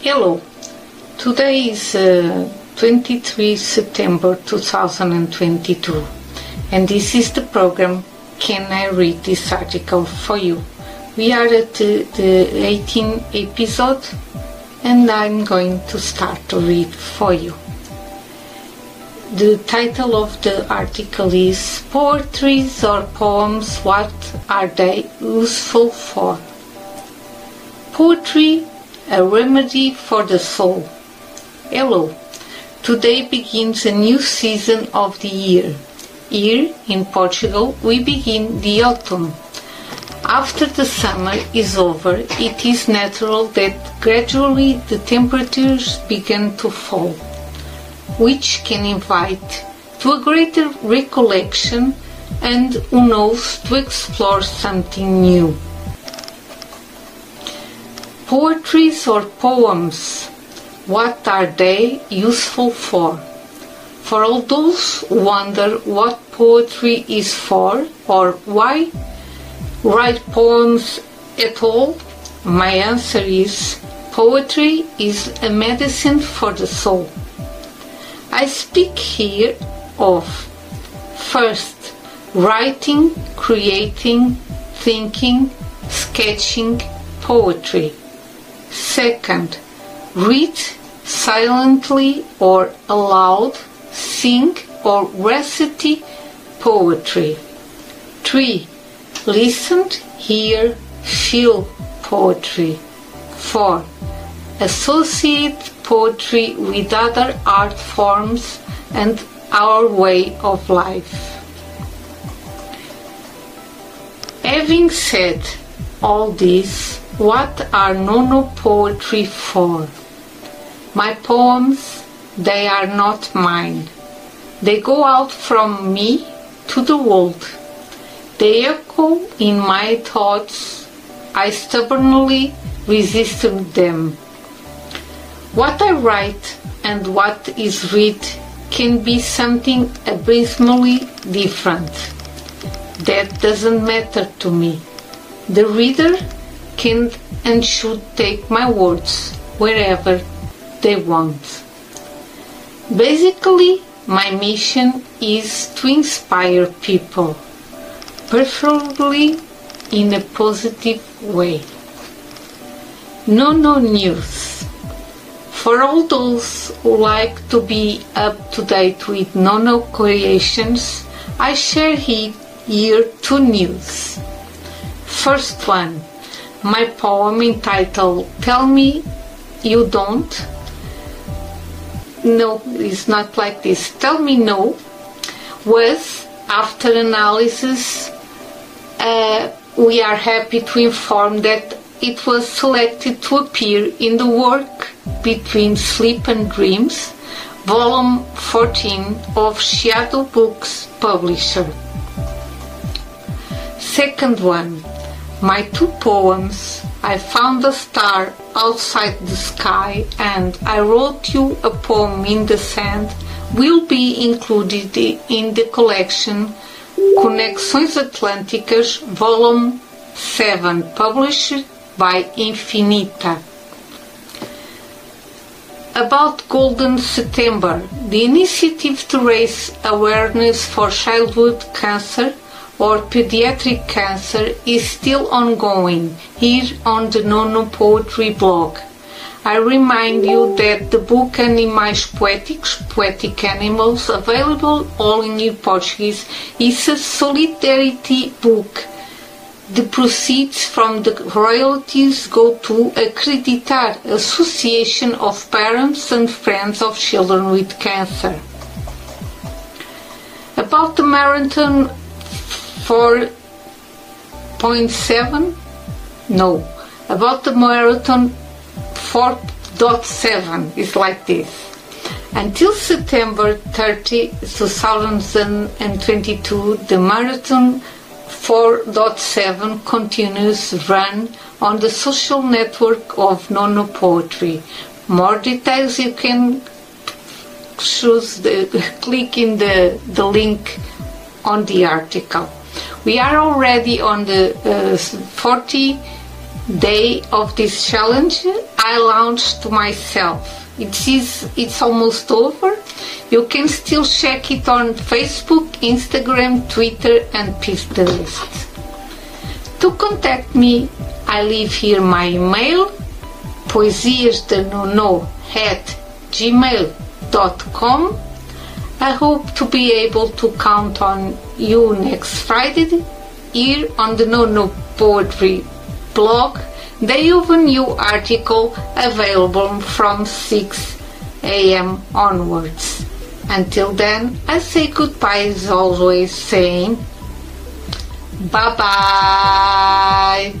Hello, today is uh, 23 September 2022 and this is the program Can I Read This Article for You? We are at the, the 18th episode and I'm going to start to read for you. The title of the article is Poetries or Poems, What Are They Useful For? Poetry, a remedy for the soul. Hello, today begins a new season of the year. Here in Portugal, we begin the autumn. After the summer is over, it is natural that gradually the temperatures begin to fall, which can invite to a greater recollection and who knows to explore something new. Poetries or poems, what are they useful for? For all those who wonder what poetry is for or why write poems at all, my answer is poetry is a medicine for the soul. I speak here of first writing, creating, thinking, sketching poetry. Second, read silently or aloud, sing or recite poetry. 3. Listen, hear, feel poetry. 4. Associate poetry with other art forms and our way of life. Having said all this, what are Nono poetry for? My poems, they are not mine. They go out from me to the world. They echo in my thoughts. I stubbornly resisted them. What I write and what is read can be something abysmally different. That doesn't matter to me. The reader can and should take my words wherever they want. Basically, my mission is to inspire people, preferably in a positive way. No, no news. For all those who like to be up to date with Nono creations, I share here two news. First one, my poem entitled Tell Me You Don't. No, it's not like this. Tell Me No was, after analysis, uh, we are happy to inform that it was selected to appear in the work Between Sleep and Dreams, volume 14 of Shadow Books publisher. Second one, my two poems, I Found a Star Outside the Sky and I Wrote You a Poem in the Sand, will be included in the collection Conexões Atlânticas, volume 7, published by Infinita. About Golden September, the initiative to raise awareness for childhood cancer or pediatric cancer is still ongoing here on the Nono Poetry blog. I remind you that the book Animais Poéticos, Poetic Animals, available all in Portuguese, is a solidarity book the proceeds from the royalties go to Acreditar, Association of Parents and Friends of Children with Cancer. About the marathon 4.7? No. About the marathon 4.7 is like this. Until September 30, 2022, the marathon 4.7 continues run on the social network of Nono Poetry. More details you can choose the click in the, the link on the article. We are already on the uh, 40 day of this challenge. I launched myself. It is it's almost over. You can still check it on Facebook, Instagram, Twitter, and Pinterest. To contact me, I leave here my email, poesiasdenono at gmail.com. I hope to be able to count on you next Friday here on the Nono Poetry blog. They a new article available from 6 a.m. onwards. Until then, I say goodbye as always, saying bye bye.